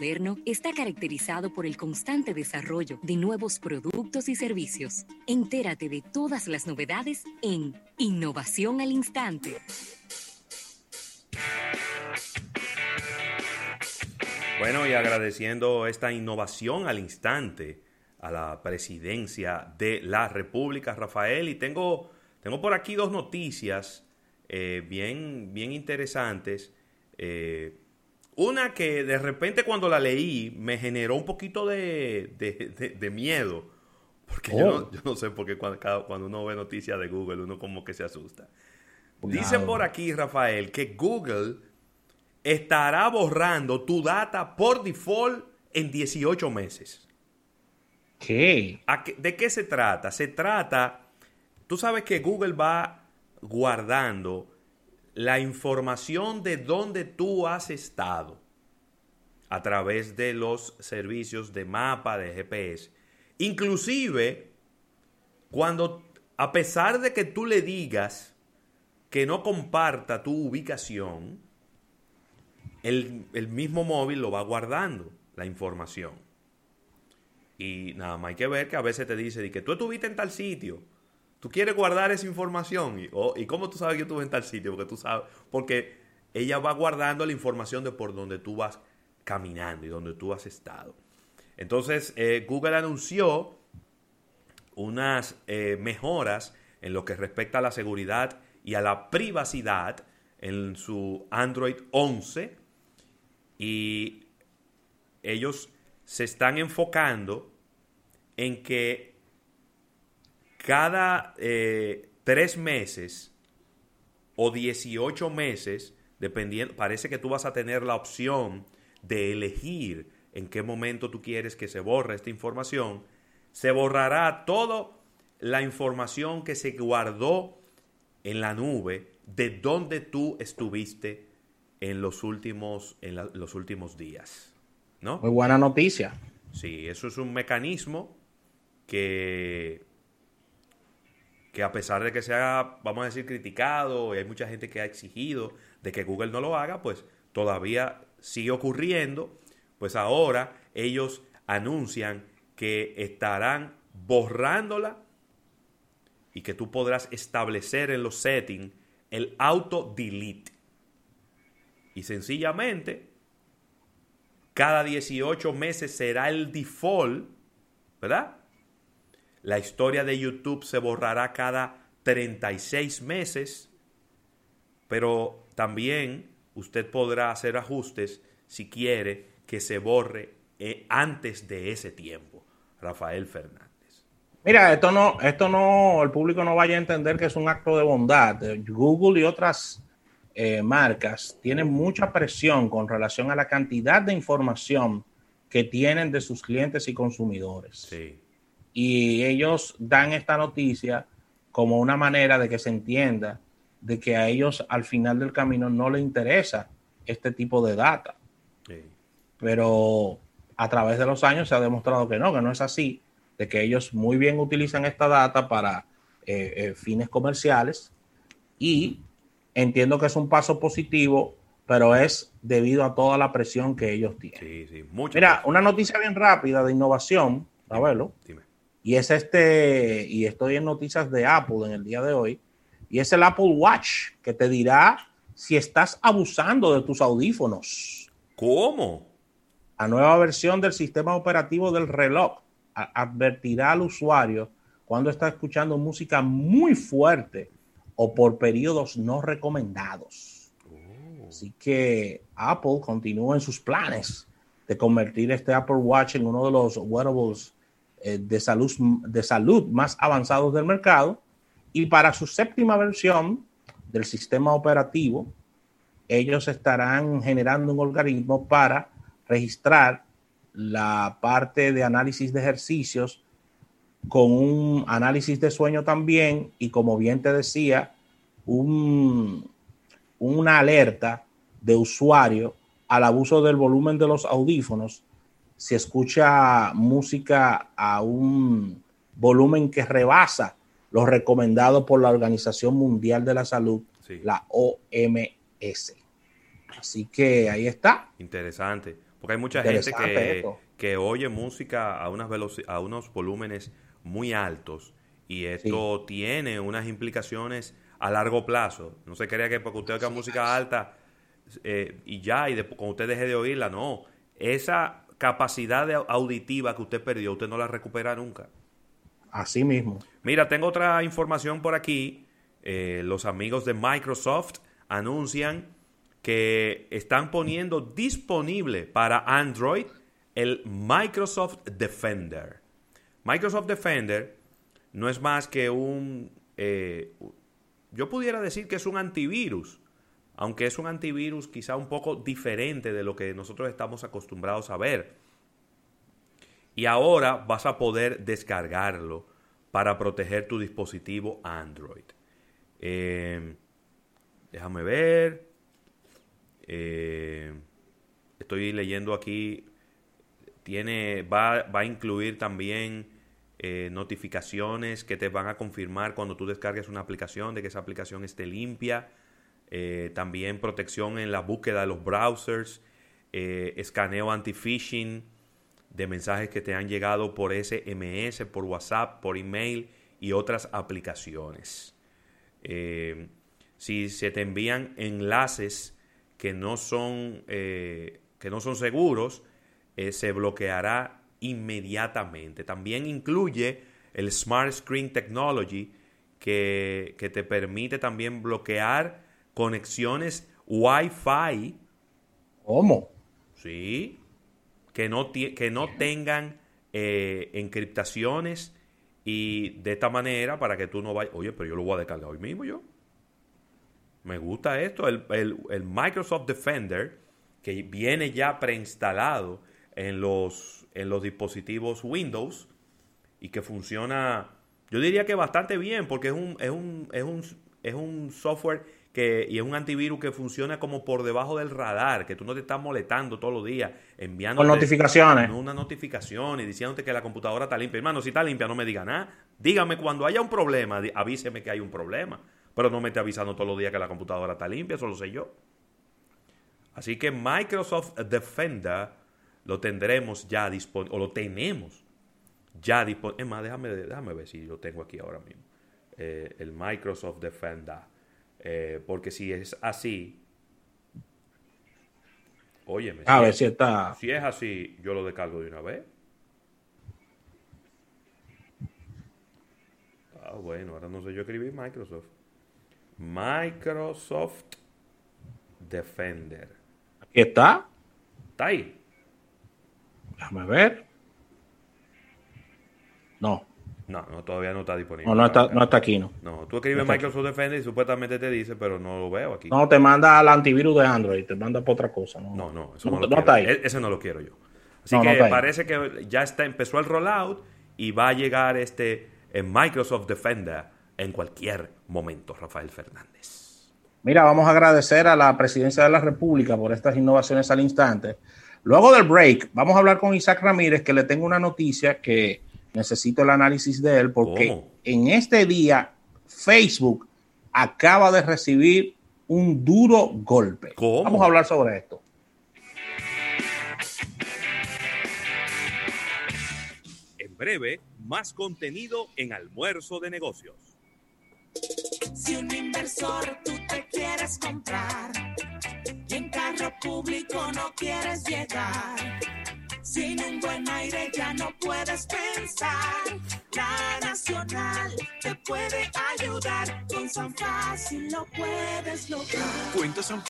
moderno está caracterizado por el constante desarrollo de nuevos productos y servicios. Entérate de todas las novedades en Innovación al Instante. Bueno, y agradeciendo esta innovación al instante a la presidencia de la República, Rafael, y tengo, tengo por aquí dos noticias eh, bien, bien interesantes. Eh, una que de repente cuando la leí me generó un poquito de, de, miedo. Porque yo, no, oh. yo, no, sé por qué cuando, cuando, uno ve noticias de Google uno como que se asusta. Dicen por aquí, Rafael, que Google estará borrando tu data por default en 18 meses. ¿Qué? ¿De qué se trata? Se trata, tú sabes que Google va guardando la información de dónde tú has estado a través de los servicios de mapa, de GPS. Inclusive, cuando, a pesar de que tú le digas que no comparta tu ubicación, el, el mismo móvil lo va guardando, la información. Y nada más hay que ver que a veces te dice que tú estuviste en tal sitio Tú quieres guardar esa información. Y, ¿Y cómo tú sabes que yo estuve en tal sitio? Porque tú sabes. Porque ella va guardando la información de por donde tú vas caminando y donde tú has estado. Entonces, eh, Google anunció unas eh, mejoras en lo que respecta a la seguridad y a la privacidad en su Android 11 y ellos se están enfocando en que cada eh, tres meses o 18 meses, dependiendo, parece que tú vas a tener la opción de elegir en qué momento tú quieres que se borre esta información, se borrará toda la información que se guardó en la nube de donde tú estuviste en los últimos, en los últimos días. ¿no? Muy buena noticia. Sí, eso es un mecanismo que que a pesar de que sea, vamos a decir, criticado y hay mucha gente que ha exigido de que Google no lo haga, pues todavía sigue ocurriendo, pues ahora ellos anuncian que estarán borrándola y que tú podrás establecer en los settings el auto delete. Y sencillamente, cada 18 meses será el default, ¿verdad? La historia de YouTube se borrará cada 36 meses, pero también usted podrá hacer ajustes si quiere que se borre eh, antes de ese tiempo. Rafael Fernández. Mira, esto no, esto no, el público no vaya a entender que es un acto de bondad. Google y otras eh, marcas tienen mucha presión con relación a la cantidad de información que tienen de sus clientes y consumidores. Sí y ellos dan esta noticia como una manera de que se entienda de que a ellos al final del camino no les interesa este tipo de data. Pero a través de los años se ha demostrado que no, que no es así, de que ellos muy bien utilizan esta data para eh, eh, fines comerciales y entiendo que es un paso positivo, pero es debido a toda la presión que ellos tienen. Mira, una noticia bien rápida de innovación, a verlo. Dime y es este, y estoy en noticias de Apple en el día de hoy, y es el Apple Watch que te dirá si estás abusando de tus audífonos. ¿Cómo? La nueva versión del sistema operativo del reloj advertirá al usuario cuando está escuchando música muy fuerte o por periodos no recomendados. Oh. Así que Apple continúa en sus planes de convertir este Apple Watch en uno de los wearables eh, de, salud, de salud más avanzados del mercado y para su séptima versión del sistema operativo, ellos estarán generando un algoritmo para registrar la parte de análisis de ejercicios con un análisis de sueño también y como bien te decía, un, una alerta de usuario al abuso del volumen de los audífonos si escucha música a un volumen que rebasa lo recomendado por la Organización Mundial de la Salud, la OMS. Así que ahí está. Interesante. Porque hay mucha gente que, que, oye música a, unas a unos volúmenes muy altos y esto tiene unas implicaciones a largo plazo. No se crea que porque usted oiga música alta eh, y ya, y después, cuando usted deje de oírla, no. Esa capacidad auditiva que usted perdió, usted no la recupera nunca. Así mismo. Mira, tengo otra información por aquí. Eh, los amigos de Microsoft anuncian que están poniendo disponible para Android el Microsoft Defender. Microsoft Defender no es más que un... Eh, yo pudiera decir que es un antivirus, aunque es un antivirus quizá un poco diferente de lo que nosotros estamos acostumbrados a ver. Y ahora vas a poder descargarlo para proteger tu dispositivo Android. Eh, déjame ver. Eh, estoy leyendo aquí. Tiene, va, va a incluir también eh, notificaciones que te van a confirmar cuando tú descargues una aplicación de que esa aplicación esté limpia. También protección en la búsqueda de los browsers. escaneo anti-phishing de mensajes que te han llegado por SMS, por WhatsApp, por email y otras aplicaciones. si se te envían enlaces que no son, eh, que no son seguros, eh, se bloqueará inmediatamente. También incluye el Smart Screen Technology, que, te permite también bloquear conexiones Wi-Fi. ¿Cómo? Sí, que no, que no tengan eh, encriptaciones y de esta manera para que tú no vayas, oye, pero yo lo voy a descargar hoy mismo yo. Me gusta esto, el, Microsoft Defender, que viene ya preinstalado en los, en los dispositivos Windows y que funciona, yo diría que bastante bien, porque es un, es un, es un, es un software que, y es un antivirus que funciona como por debajo del radar, que tú no te estás molestando todos los días enviando notificaciones. Una notificación y diciéndote que la computadora está limpia. Hermano, si está limpia, no me diga nada. Dígame cuando haya un problema, avíseme que hay un problema. Pero no me esté avisando todos los días que la computadora está limpia, eso lo sé yo. Así que Microsoft Defender lo tendremos ya disponible, o lo tenemos ya disponible. Es más, déjame, déjame ver si lo tengo aquí ahora mismo. Eh, el Microsoft Defender. Eh, porque si es así, óyeme. A ver si está. Si es así, yo lo descargo de una vez. Ah, bueno, ahora no sé yo escribir Microsoft. Microsoft Defender. Aquí está. ¿Está ahí? Déjame ver. No. No, no, todavía no está disponible. No, no está, no está aquí, no. No, tú escribes Microsoft Defender y supuestamente te dice, pero no lo veo aquí. No, te manda al antivirus de Android, te manda por otra cosa. No, no, no eso no, lo está ahí. E-, ese no lo quiero yo. Así que parece que ya está, empezó el rollout y va a llegar este en Microsoft Defender en cualquier momento, Rafael Fernández. Mira, vamos a agradecer a la presidencia de la República por estas innovaciones al instante. Luego del break, vamos a hablar con Isaac Ramírez, que le tengo una noticia que necesito el análisis de él, porque en este día Facebook acaba de recibir un duro golpe. Vamos a hablar sobre esto. En breve, más contenido en almuerzo de negocios. Si un inversor tú te quieres comprar y en carro público no quieres llegar, sin un buen aire ya no puedes pensar. La Nacional te puede ayudar, con San Fácil lo puedes lograr.